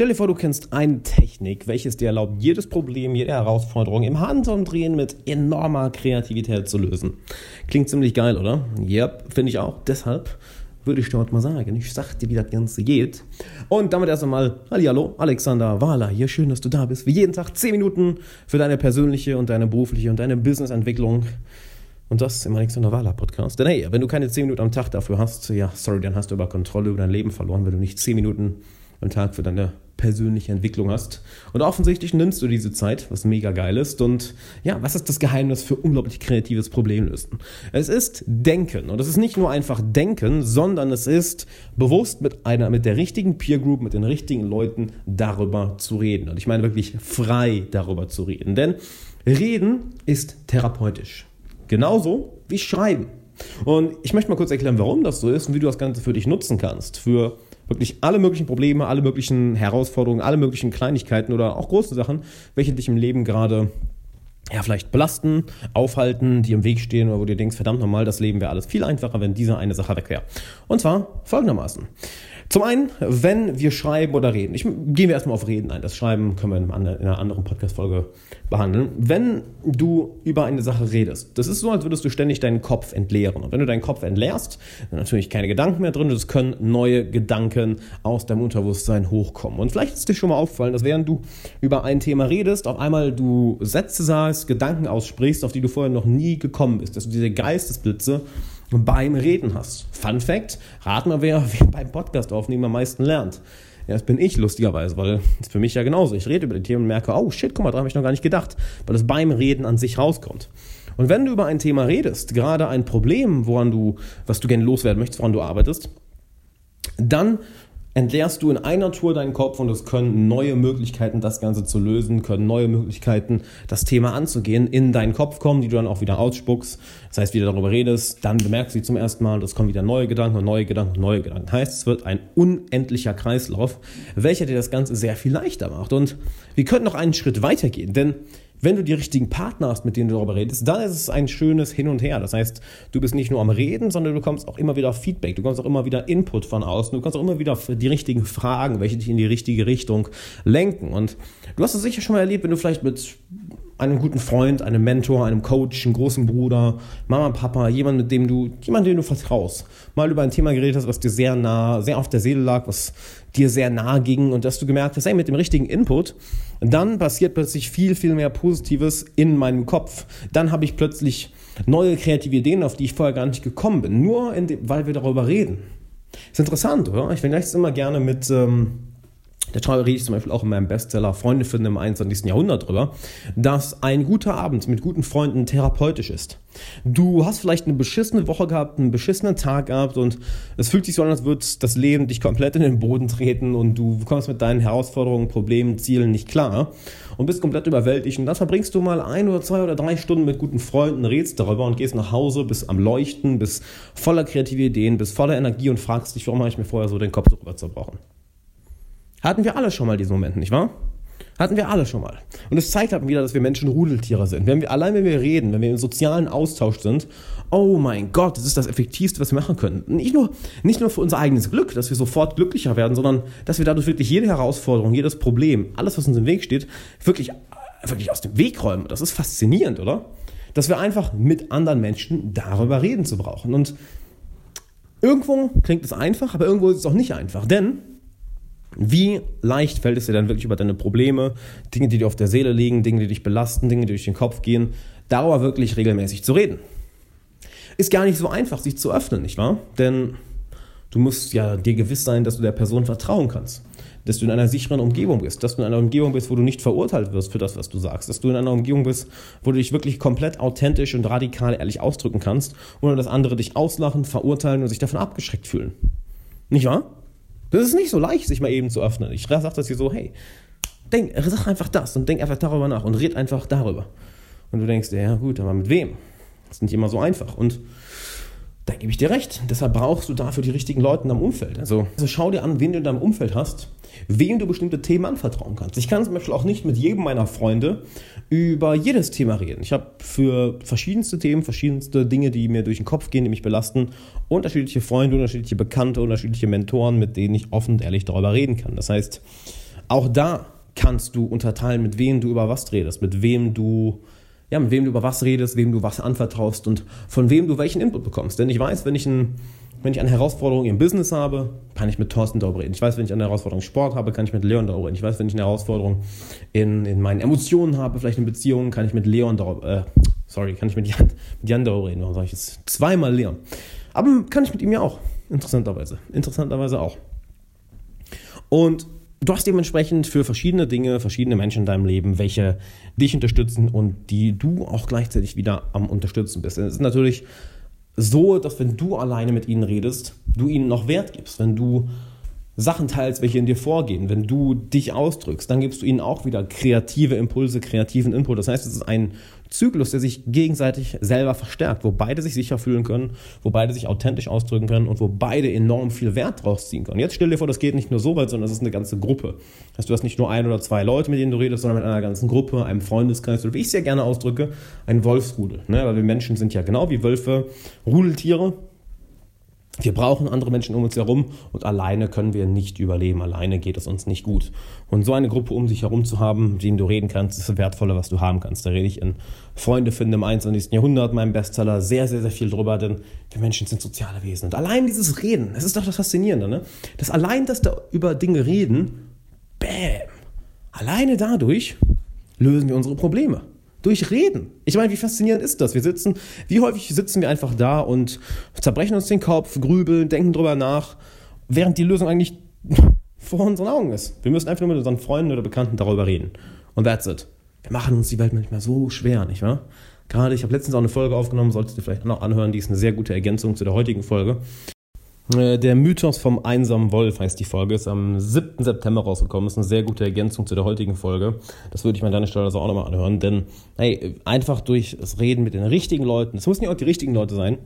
Stell dir vor, du kennst eine Technik, welches dir erlaubt, jedes Problem, jede Herausforderung im Handumdrehen mit enormer Kreativität zu lösen. Klingt ziemlich geil, oder? Yep, finde ich auch. Deshalb würde ich dort mal sagen, ich sag dir, wie das Ganze geht. Und damit erst einmal, hallo, Alexander Wahler hier, schön, dass du da bist. Wie jeden Tag 10 Minuten für deine persönliche und deine berufliche und deine Businessentwicklung. Und das im Alexander Wahler Podcast. Denn hey, wenn du keine 10 Minuten am Tag dafür hast, ja, sorry, dann hast du aber Kontrolle über dein Leben verloren, wenn du nicht 10 Minuten am Tag für deine persönliche Entwicklung hast. Und offensichtlich nimmst du diese Zeit, was mega geil ist. Und ja, was ist das Geheimnis für unglaublich kreatives Problemlösen? Es ist Denken. Und es ist nicht nur einfach Denken, sondern es ist bewusst mit einer, mit der richtigen Peer Group, mit den richtigen Leuten darüber zu reden. Und ich meine wirklich frei darüber zu reden. Denn Reden ist therapeutisch. Genauso wie Schreiben. Und ich möchte mal kurz erklären, warum das so ist und wie du das Ganze für dich nutzen kannst. Für wirklich alle möglichen Probleme, alle möglichen Herausforderungen, alle möglichen Kleinigkeiten oder auch große Sachen, welche dich im Leben gerade ja, vielleicht belasten, aufhalten, die im Weg stehen oder wo du denkst, verdammt nochmal, das Leben wäre alles viel einfacher, wenn diese eine Sache weg wäre. Und zwar folgendermaßen. Zum einen, wenn wir schreiben oder reden. Ich, gehen wir erstmal auf Reden ein. Das Schreiben können wir in einer anderen Podcast-Folge behandeln. Wenn du über eine Sache redest, das ist so, als würdest du ständig deinen Kopf entleeren. Und wenn du deinen Kopf entleerst, dann natürlich keine Gedanken mehr drin. Es können neue Gedanken aus deinem Unterbewusstsein hochkommen. Und vielleicht ist dir schon mal aufgefallen, dass während du über ein Thema redest, auf einmal du Sätze sagst, Gedanken aussprichst, auf die du vorher noch nie gekommen bist. Dass du diese Geistesblitze beim Reden hast. Fun Fact: Rat mal, wer, beim Podcast aufnehmen am meisten lernt. Ja, das bin ich lustigerweise, weil das ist für mich ja genauso. Ich rede über die Themen und merke, oh shit, guck mal, da habe ich noch gar nicht gedacht, weil es beim Reden an sich rauskommt. Und wenn du über ein Thema redest, gerade ein Problem, woran du, was du gerne loswerden möchtest, woran du arbeitest, dann entleerst du in einer Tour deinen Kopf und es können neue Möglichkeiten, das Ganze zu lösen, können neue Möglichkeiten, das Thema anzugehen, in deinen Kopf kommen, die du dann auch wieder ausspuckst. Das heißt, wie du darüber redest, dann bemerkst du sie zum ersten Mal und es kommen wieder neue Gedanken und neue Gedanken und neue Gedanken. Heißt, es wird ein unendlicher Kreislauf, welcher dir das Ganze sehr viel leichter macht. Und wir könnten noch einen Schritt weitergehen, denn wenn du die richtigen Partner hast, mit denen du darüber redest, dann ist es ein schönes Hin und Her. Das heißt, du bist nicht nur am Reden, sondern du kommst auch immer wieder Feedback, du kommst auch immer wieder Input von außen, du kannst auch immer wieder die richtigen Fragen, welche dich in die richtige Richtung lenken. Und du hast es sicher schon mal erlebt, wenn du vielleicht mit einem guten Freund, einem Mentor, einem Coach, einem großen Bruder, Mama, Papa, jemand, mit dem du, jemand, dem du vertraust, mal über ein Thema geredet hast, was dir sehr nah, sehr auf der Seele lag, was dir sehr nahe ging und dass du gemerkt hast, hey, mit dem richtigen Input, dann passiert plötzlich viel, viel mehr Positives in meinem Kopf. Dann habe ich plötzlich neue kreative Ideen, auf die ich vorher gar nicht gekommen bin, nur dem, weil wir darüber reden. Ist interessant, oder? Ich vergleiche es immer gerne mit, ähm, da rede ich zum Beispiel auch in meinem Bestseller Freunde finden im 21. Jahrhundert drüber, dass ein guter Abend mit guten Freunden therapeutisch ist. Du hast vielleicht eine beschissene Woche gehabt, einen beschissenen Tag gehabt und es fühlt sich so an, als würde das Leben dich komplett in den Boden treten und du kommst mit deinen Herausforderungen, Problemen, Zielen nicht klar und bist komplett überwältigt und dann verbringst du mal ein oder zwei oder drei Stunden mit guten Freunden, redest darüber und gehst nach Hause, bist am Leuchten, bist voller kreative Ideen, bist voller Energie und fragst dich, warum habe ich mir vorher so den Kopf darüber zerbrochen. Hatten wir alle schon mal diesen Moment, nicht wahr? Hatten wir alle schon mal. Und es zeigt halt wieder, dass wir Menschen Rudeltiere sind. Wenn wir, allein wenn wir reden, wenn wir im sozialen Austausch sind, oh mein Gott, das ist das Effektivste, was wir machen können. Nicht nur, nicht nur für unser eigenes Glück, dass wir sofort glücklicher werden, sondern dass wir dadurch wirklich jede Herausforderung, jedes Problem, alles, was uns im Weg steht, wirklich, wirklich aus dem Weg räumen. Das ist faszinierend, oder? Dass wir einfach mit anderen Menschen darüber reden zu brauchen. Und irgendwo klingt es einfach, aber irgendwo ist es auch nicht einfach. Denn wie leicht fällt es dir dann wirklich über deine Probleme, Dinge, die dir auf der Seele liegen, Dinge, die dich belasten, Dinge, die durch den Kopf gehen, darüber wirklich regelmäßig zu reden? Ist gar nicht so einfach, sich zu öffnen, nicht wahr? Denn du musst ja dir gewiss sein, dass du der Person vertrauen kannst. Dass du in einer sicheren Umgebung bist, dass du in einer Umgebung bist, wo du nicht verurteilt wirst für das, was du sagst, dass du in einer Umgebung bist, wo du dich wirklich komplett authentisch und radikal ehrlich ausdrücken kannst, ohne dass andere dich auslachen, verurteilen und sich davon abgeschreckt fühlen. Nicht wahr? Das ist nicht so leicht, sich mal eben zu öffnen. Ich sage das hier so, hey, denk, sag einfach das und denk einfach darüber nach und red einfach darüber. Und du denkst, ja gut, aber mit wem? Das ist nicht immer so einfach. Und da gebe ich dir recht. Deshalb brauchst du dafür die richtigen Leute in deinem Umfeld. Also, also schau dir an, wen du in deinem Umfeld hast, wem du bestimmte Themen anvertrauen kannst. Ich kann zum Beispiel auch nicht mit jedem meiner Freunde über jedes Thema reden. Ich habe für verschiedenste Themen, verschiedenste Dinge, die mir durch den Kopf gehen, die mich belasten, unterschiedliche Freunde, unterschiedliche Bekannte, unterschiedliche Mentoren, mit denen ich offen und ehrlich darüber reden kann. Das heißt, auch da kannst du unterteilen, mit wem du über was redest, mit wem du ja, mit wem du über was redest, wem du was anvertraust und von wem du welchen Input bekommst. Denn ich weiß, wenn ich, ein, wenn ich eine Herausforderung im Business habe, kann ich mit Thorsten darüber reden. Ich weiß, wenn ich eine Herausforderung im Sport habe, kann ich mit Leon darüber reden. Ich weiß, wenn ich eine Herausforderung in, in meinen Emotionen habe, vielleicht in Beziehungen, kann ich mit Leon darüber, äh, sorry, kann ich mit Jan, mit Jan darüber reden. Warum sage ich jetzt zweimal Leon? Aber kann ich mit ihm ja auch, interessanterweise. Interessanterweise auch. Und du hast dementsprechend für verschiedene Dinge, verschiedene Menschen in deinem Leben, welche dich unterstützen und die du auch gleichzeitig wieder am Unterstützen bist. Es ist natürlich so, dass wenn du alleine mit ihnen redest, du ihnen noch Wert gibst. Wenn du Sachen teilst, welche in dir vorgehen, wenn du dich ausdrückst, dann gibst du ihnen auch wieder kreative Impulse, kreativen Input. Das heißt, es ist ein Zyklus, der sich gegenseitig selber verstärkt, wo beide sich sicher fühlen können, wo beide sich authentisch ausdrücken können und wo beide enorm viel Wert draus ziehen können. Jetzt stell dir vor, das geht nicht nur so weit, sondern es ist eine ganze Gruppe. Heißt, du hast nicht nur ein oder zwei Leute, mit denen du redest, sondern mit einer ganzen Gruppe, einem Freundeskreis oder wie ich es sehr gerne ausdrücke, ein Wolfsrudel. Ne? Weil wir Menschen sind ja genau wie Wölfe Rudeltiere wir brauchen andere Menschen um uns herum und alleine können wir nicht überleben. Alleine geht es uns nicht gut. Und so eine Gruppe um sich herum zu haben, mit denen du reden kannst, ist das Wertvolle, was du haben kannst. Da rede ich in Freunde finden im 21. Jahrhundert, meinem Bestseller, sehr, sehr, sehr viel drüber, denn wir Menschen sind soziale Wesen. Und allein dieses Reden, das ist doch das Faszinierende, ne? Das allein, dass da über Dinge reden, bam, alleine dadurch lösen wir unsere Probleme. Durch Reden. Ich meine, wie faszinierend ist das? Wir sitzen, wie häufig sitzen wir einfach da und zerbrechen uns den Kopf, grübeln, denken drüber nach, während die Lösung eigentlich vor unseren Augen ist. Wir müssen einfach nur mit unseren Freunden oder Bekannten darüber reden. Und that's it. Wir machen uns die Welt manchmal so schwer, nicht wahr? Gerade, ich habe letztens auch eine Folge aufgenommen, solltest du vielleicht noch anhören, die ist eine sehr gute Ergänzung zu der heutigen Folge. Äh, der Mythos vom einsamen Wolf heißt die Folge, ist am 7. September rausgekommen, ist eine sehr gute Ergänzung zu der heutigen Folge. Das würde ich mir an deiner Stelle also auch nochmal anhören, denn hey, einfach durch das Reden mit den richtigen Leuten, es müssen ja auch die richtigen Leute sein,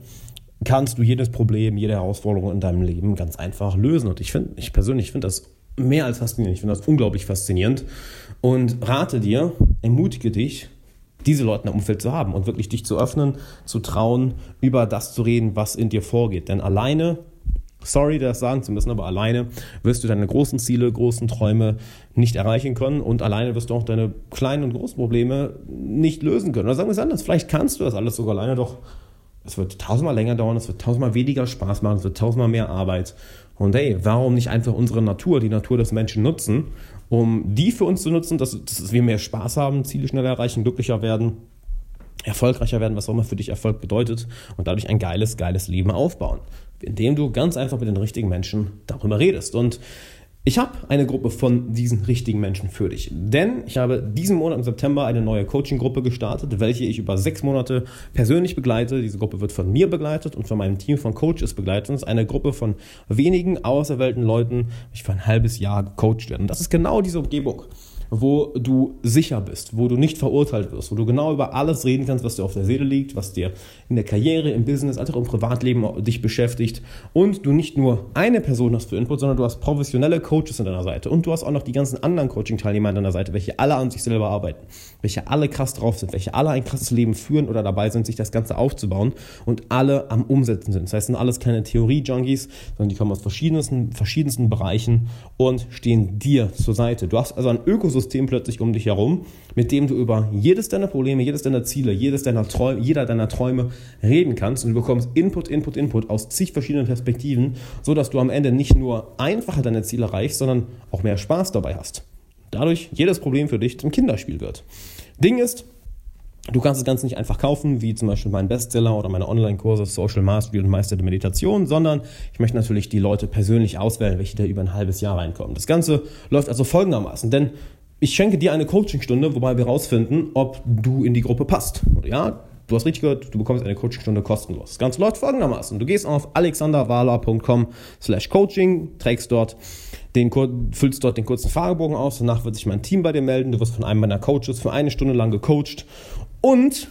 kannst du jedes Problem, jede Herausforderung in deinem Leben ganz einfach lösen. Und ich finde, ich persönlich finde das mehr als faszinierend. Ich finde das unglaublich faszinierend und rate dir, ermutige dich, diese Leute im Umfeld zu haben und wirklich dich zu öffnen, zu trauen, über das zu reden, was in dir vorgeht. Denn alleine sorry, das sagen zu müssen, aber alleine wirst du deine großen Ziele, großen Träume nicht erreichen können und alleine wirst du auch deine kleinen und großen Probleme nicht lösen können. Oder sagen wir es anders, vielleicht kannst du das alles sogar alleine, doch es wird tausendmal länger dauern, es wird tausendmal weniger Spaß machen, es wird tausendmal mehr Arbeit. Und hey, warum nicht einfach unsere Natur, die Natur des Menschen nutzen, um die für uns zu nutzen, dass, dass wir mehr Spaß haben, Ziele schneller erreichen, glücklicher werden erfolgreicher werden, was auch immer für dich Erfolg bedeutet und dadurch ein geiles, geiles Leben aufbauen indem du ganz einfach mit den richtigen Menschen darüber redest. Und ich habe eine Gruppe von diesen richtigen Menschen für dich. Denn ich habe diesen Monat im September eine neue Coaching-Gruppe gestartet, welche ich über sechs Monate persönlich begleite. Diese Gruppe wird von mir begleitet und von meinem Team von Coaches begleitet. Es ist eine Gruppe von wenigen auserwählten Leuten, die für ein halbes Jahr gecoacht werden. Und das ist genau diese Umgebung wo du sicher bist, wo du nicht verurteilt wirst, wo du genau über alles reden kannst, was dir auf der Seele liegt, was dir in der Karriere, im Business, als auch im Privatleben dich beschäftigt und du nicht nur eine Person hast für Input, sondern du hast professionelle Coaches an deiner Seite und du hast auch noch die ganzen anderen Coaching-Teilnehmer an deiner Seite, welche alle an sich selber arbeiten, welche alle krass drauf sind, welche alle ein krasses Leben führen oder dabei sind, sich das Ganze aufzubauen und alle am Umsetzen sind. Das heißt, sind alles keine Theorie-Junkies, sondern die kommen aus verschiedensten, verschiedensten Bereichen und stehen dir zur Seite. Du hast also ein Ökosystem Ökosystem plötzlich um dich herum, mit dem du über jedes deiner Probleme, jedes deiner Ziele, jedes deiner Träume, jeder deiner Träume reden kannst und du bekommst Input, Input, Input aus zig verschiedenen Perspektiven, so dass du am Ende nicht nur einfacher deine Ziele erreichst, sondern auch mehr Spaß dabei hast. Dadurch jedes Problem für dich zum Kinderspiel wird. Ding ist, Du kannst das Ganze nicht einfach kaufen, wie zum Beispiel mein Bestseller oder meine Online-Kurse Social Mastery und Meister der Meditation, sondern ich möchte natürlich die Leute persönlich auswählen, welche da über ein halbes Jahr reinkommen. Das Ganze läuft also folgendermaßen, denn ich schenke dir eine Coachingstunde, wobei wir herausfinden, ob du in die Gruppe passt. Ja, du hast richtig gehört, du bekommst eine Coachingstunde kostenlos. Das Ganze läuft folgendermaßen. Du gehst auf alexanderwala.com slash coaching, trägst dort den, füllst dort den kurzen Fragebogen aus, danach wird sich mein Team bei dir melden, du wirst von einem meiner Coaches für eine Stunde lang gecoacht und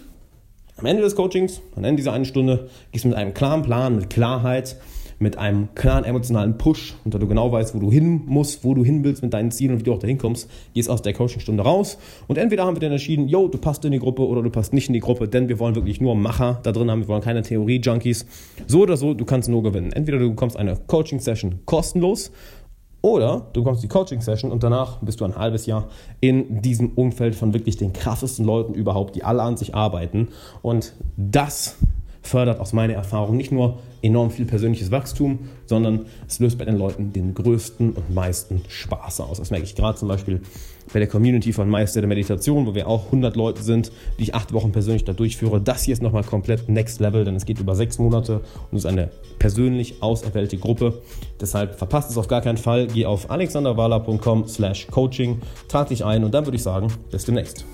am Ende des Coachings, am Ende dieser eine Stunde, gehst du mit einem klaren Plan, mit Klarheit mit einem klaren emotionalen Push, und da du genau weißt, wo du hin musst, wo du hin willst mit deinen Zielen und wie du auch dahin kommst, gehst aus der Coachingstunde raus und entweder haben wir dann entschieden, yo, du passt in die Gruppe oder du passt nicht in die Gruppe, denn wir wollen wirklich nur Macher da drin haben, wir wollen keine Theorie-Junkies. So oder so, du kannst nur gewinnen. Entweder du bekommst eine Coaching-Session kostenlos Oder du bekommst die Coaching-Session und danach bist du ein halbes Jahr in diesem Umfeld von wirklich den krassesten Leuten überhaupt, die alle an sich arbeiten. Und das fördert aus meiner Erfahrung nicht nur enorm viel persönliches Wachstum, sondern es löst bei den Leuten den größten und meisten Spaß aus. Das merke ich gerade zum Beispiel bei der Community von Meister der Meditation, wo wir auch 100 Leute sind, die ich acht Wochen persönlich da durchführe. Das hier ist nochmal komplett Next Level, denn es geht über sechs Monate und ist eine persönlich auserwählte Gruppe. Deshalb verpasst es auf gar keinen Fall. Geh auf alexanderwala.com slash coaching, trag dich ein und dann würde ich sagen, bis demnächst.